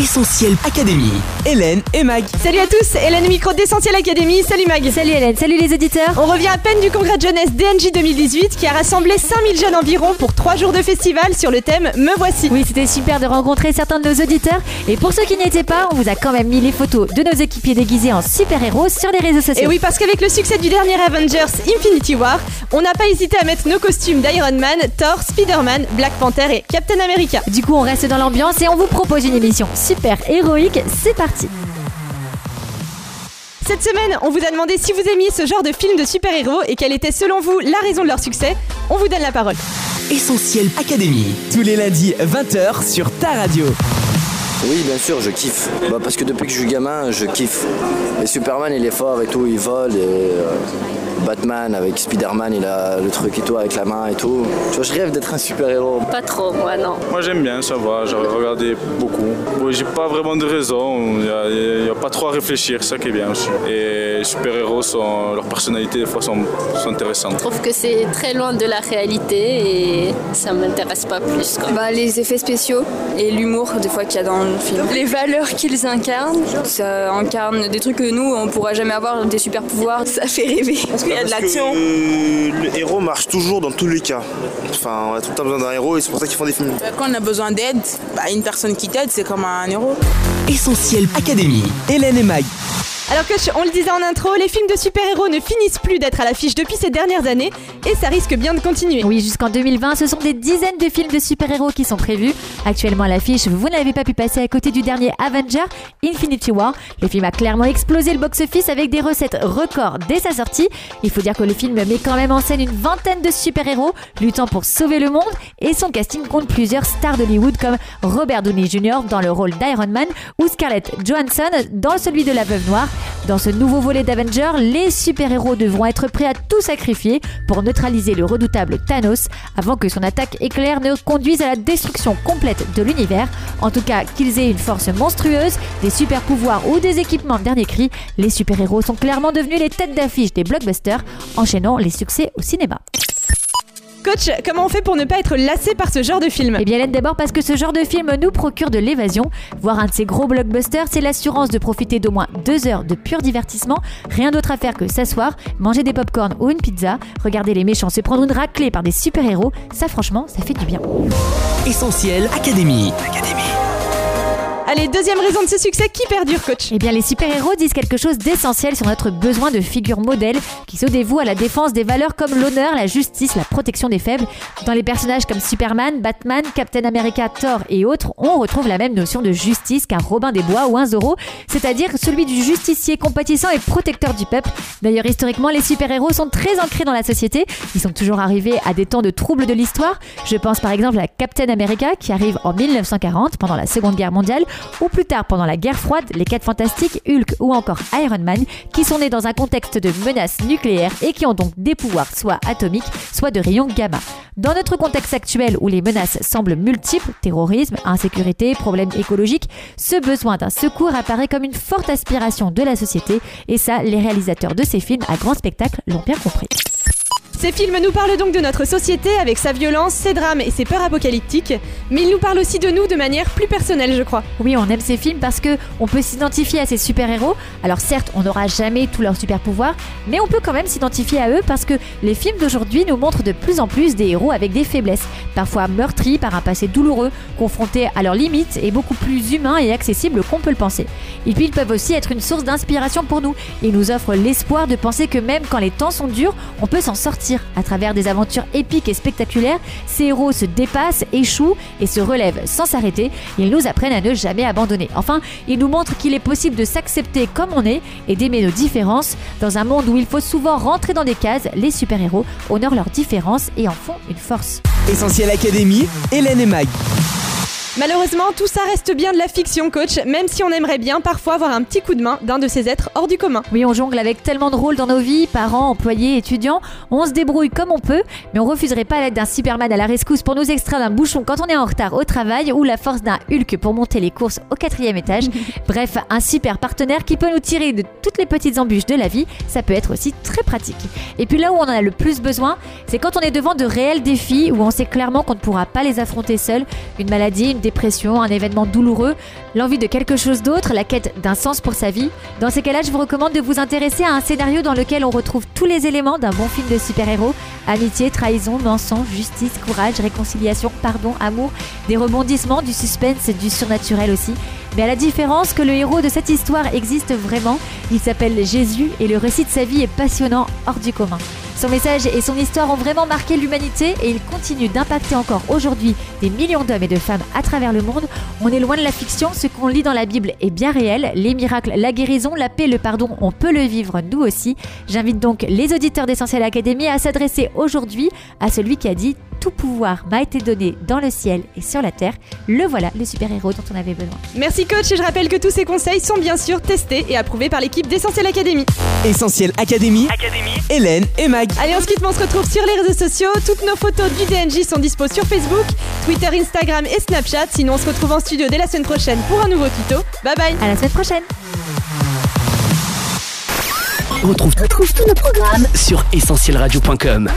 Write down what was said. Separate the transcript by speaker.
Speaker 1: Essentiel Académie. Hélène et Mag.
Speaker 2: Salut à tous, Hélène micro d'Essentiel Academy. Salut Mag.
Speaker 3: Salut Hélène, salut les auditeurs.
Speaker 2: On revient à peine du congrès de jeunesse DNJ 2018 qui a rassemblé 5000 jeunes environ pour 3 jours de festival sur le thème Me voici.
Speaker 3: Oui, c'était super de rencontrer certains de nos auditeurs. Et pour ceux qui n'y étaient pas, on vous a quand même mis les photos de nos équipiers déguisés en super-héros sur les réseaux sociaux.
Speaker 2: Et oui, parce qu'avec le succès du dernier Avengers Infinity War, on n'a pas hésité à mettre nos costumes d'Iron Man, Thor, Spider-Man, Black Panther et Captain America.
Speaker 3: Du coup, on reste dans l'ambiance et on vous propose une émission super héroïque. C'est parti.
Speaker 2: Cette semaine, on vous a demandé si vous aimiez ce genre de film de super-héros et quelle était selon vous la raison de leur succès. On vous donne la parole.
Speaker 1: Essentiel Académie. Tous les lundis 20h sur ta radio.
Speaker 4: Oui, bien sûr, je kiffe. Bah, parce que depuis que je suis gamin, je kiffe. Et Superman, il est fort et tout, il vole. Et euh, Batman avec Spider-Man, il a le truc et tout avec la main et tout. Tu vois, je rêve d'être un super-héros.
Speaker 5: Pas trop, moi non.
Speaker 6: Moi j'aime bien, ça va, j'ai regardé beaucoup. Oui, j'ai pas vraiment de raison, il n'y a, il y a pas trop à réfléchir, c'est ça qui est bien aussi. Et les super-héros, sont, leurs personnalités des fois sont, sont intéressantes.
Speaker 5: Je trouve que c'est très loin de la réalité et ça m'intéresse pas plus. quoi.
Speaker 7: Bah, les effets spéciaux et l'humour des fois qu'il y a dans le film.
Speaker 8: Les valeurs qu'ils incarnent.
Speaker 7: Ça incarne des trucs que nous on pourra jamais avoir, des super pouvoirs.
Speaker 8: Ça fait rêver.
Speaker 7: Parce qu'il y a de
Speaker 9: Parce que,
Speaker 7: l'action.
Speaker 9: euh, le héros marche toujours dans tous les cas. Enfin, on a tout le temps besoin d'un héros et c'est pour ça qu'ils font des films.
Speaker 10: Quand on a besoin d'aide, bah, une personne qui t'aide, c'est comme un héros.
Speaker 1: Essentiel Académie. Hélène et Mag.
Speaker 2: Alors coach, on le disait en intro, les films de super-héros ne finissent plus d'être à l'affiche depuis ces dernières années et ça risque bien de continuer.
Speaker 3: Oui, jusqu'en 2020, ce sont des dizaines de films de super-héros qui sont prévus. Actuellement à l'affiche, vous n'avez pas pu passer à côté du dernier Avenger, Infinity War. Le film a clairement explosé le box-office avec des recettes records dès sa sortie. Il faut dire que le film met quand même en scène une vingtaine de super-héros luttant pour sauver le monde et son casting compte plusieurs stars d'Hollywood comme Robert Downey Jr. dans le rôle d'Iron Man ou Scarlett Johansson dans celui de la Veuve Noire. Dans ce nouveau volet d'Avenger, les super-héros devront être prêts à tout sacrifier pour neutraliser le redoutable Thanos avant que son attaque éclair ne conduise à la destruction complète de l'univers. En tout cas, qu'ils aient une force monstrueuse, des super-pouvoirs ou des équipements de dernier cri, les super-héros sont clairement devenus les têtes d'affiche des blockbusters, enchaînant les succès au cinéma.
Speaker 2: Coach, comment on fait pour ne pas être lassé par ce genre de film
Speaker 3: Eh bien, Hélène, d'abord parce que ce genre de film nous procure de l'évasion. Voir un de ces gros blockbusters, c'est l'assurance de profiter d'au moins deux heures de pur divertissement. Rien d'autre à faire que s'asseoir, manger des pop-corn ou une pizza, regarder les méchants se prendre une raclée par des super-héros. Ça, franchement, ça fait du bien.
Speaker 1: Essentiel Académie.
Speaker 2: Allez, deuxième raison de ce succès qui perdure coach?
Speaker 3: Eh bien, les super-héros disent quelque chose d'essentiel sur notre besoin de figures modèles qui se dévouent à la défense des valeurs comme l'honneur, la justice, la protection des faibles. Dans les personnages comme Superman, Batman, Captain America, Thor et autres, on retrouve la même notion de justice qu'un Robin des Bois ou un Zorro, c'est-à-dire celui du justicier compatissant et protecteur du peuple. D'ailleurs, historiquement, les super-héros sont très ancrés dans la société. Ils sont toujours arrivés à des temps de troubles de l'histoire. Je pense par exemple à Captain America qui arrive en 1940 pendant la Seconde Guerre mondiale ou plus tard pendant la guerre froide, les 4 fantastiques, Hulk ou encore Iron Man, qui sont nés dans un contexte de menace nucléaire et qui ont donc des pouvoirs soit atomiques, soit de rayons gamma. Dans notre contexte actuel où les menaces semblent multiples, terrorisme, insécurité, problèmes écologiques, ce besoin d'un secours apparaît comme une forte aspiration de la société et ça, les réalisateurs de ces films à grand spectacle l'ont bien compris.
Speaker 2: Ces films nous parlent donc de notre société avec sa violence, ses drames et ses peurs apocalyptiques, mais ils nous parlent aussi de nous de manière plus personnelle, je crois.
Speaker 3: Oui, on aime ces films parce que on peut s'identifier à ces super-héros. Alors certes, on n'aura jamais tous leurs super-pouvoirs, mais on peut quand même s'identifier à eux parce que les films d'aujourd'hui nous montrent de plus en plus des héros avec des faiblesses, parfois meurtris par un passé douloureux, confrontés à leurs limites et beaucoup plus humains et accessibles qu'on peut le penser. Et puis ils peuvent aussi être une source d'inspiration pour nous. Ils nous offrent l'espoir de penser que même quand les temps sont durs, on peut s'en sortir. À travers des aventures épiques et spectaculaires, ces héros se dépassent, échouent et se relèvent sans s'arrêter. Ils nous apprennent à ne jamais abandonner. Enfin, ils nous montrent qu'il est possible de s'accepter comme on est et d'aimer nos différences. Dans un monde où il faut souvent rentrer dans des cases, les super-héros honorent leurs différences et en font une force.
Speaker 1: Essentiel Académie. Hélène et Mag.
Speaker 2: Malheureusement, tout ça reste bien de la fiction, coach, même si on aimerait bien parfois avoir un petit coup de main d'un de ces êtres hors du commun.
Speaker 3: Oui, on jongle avec tellement de rôles dans nos vies, parents, employés, étudiants, on se débrouille comme on peut, mais on refuserait pas l'aide d'un Superman à la rescousse pour nous extraire d'un bouchon quand on est en retard au travail ou la force d'un Hulk pour monter les courses au quatrième étage. Bref, un super partenaire qui peut nous tirer de toutes les petites embûches de la vie, ça peut être aussi très pratique. Et puis là où on en a le plus besoin, c'est quand on est devant de réels défis où on sait clairement qu'on ne pourra pas les affronter seul, une maladie, une dépression, un événement douloureux, l'envie de quelque chose d'autre, la quête d'un sens pour sa vie. Dans ces cas-là, je vous recommande de vous intéresser à un scénario dans lequel on retrouve tous les éléments d'un bon film de super-héros amitié, trahison, mensonge, justice, courage, réconciliation, pardon, amour, des rebondissements, du suspense et du surnaturel aussi. Mais à la différence que le héros de cette histoire existe vraiment, il s'appelle Jésus et le récit de sa vie est passionnant, hors du commun. Son message et son histoire ont vraiment marqué l'humanité et il continue d'impacter encore aujourd'hui des millions d'hommes et de femmes à travers le monde. On est loin de la fiction, ce qu'on lit dans la Bible est bien réel. Les miracles, la guérison, la paix, le pardon, on peut le vivre nous aussi. J'invite donc les auditeurs d'Essentiel Academy à s'adresser aujourd'hui à celui qui a dit tout pouvoir m'a été donné dans le ciel et sur la terre. Le voilà, le super-héros dont on avait besoin.
Speaker 2: Merci coach et je rappelle que tous ces conseils sont bien sûr testés et approuvés par l'équipe d'Essentiel Academy.
Speaker 1: Essentiel Académie, Hélène et Mag.
Speaker 2: Allez, on se quitte, mais on se retrouve sur les réseaux sociaux. Toutes nos photos du DNJ sont dispo sur Facebook, Twitter, Instagram et Snapchat. Sinon, on se retrouve en studio dès la semaine prochaine pour un nouveau tuto. Bye bye.
Speaker 3: À la semaine prochaine.
Speaker 1: On retrouve,
Speaker 11: Retrouve tous nos programmes
Speaker 1: sur essentielradio.com.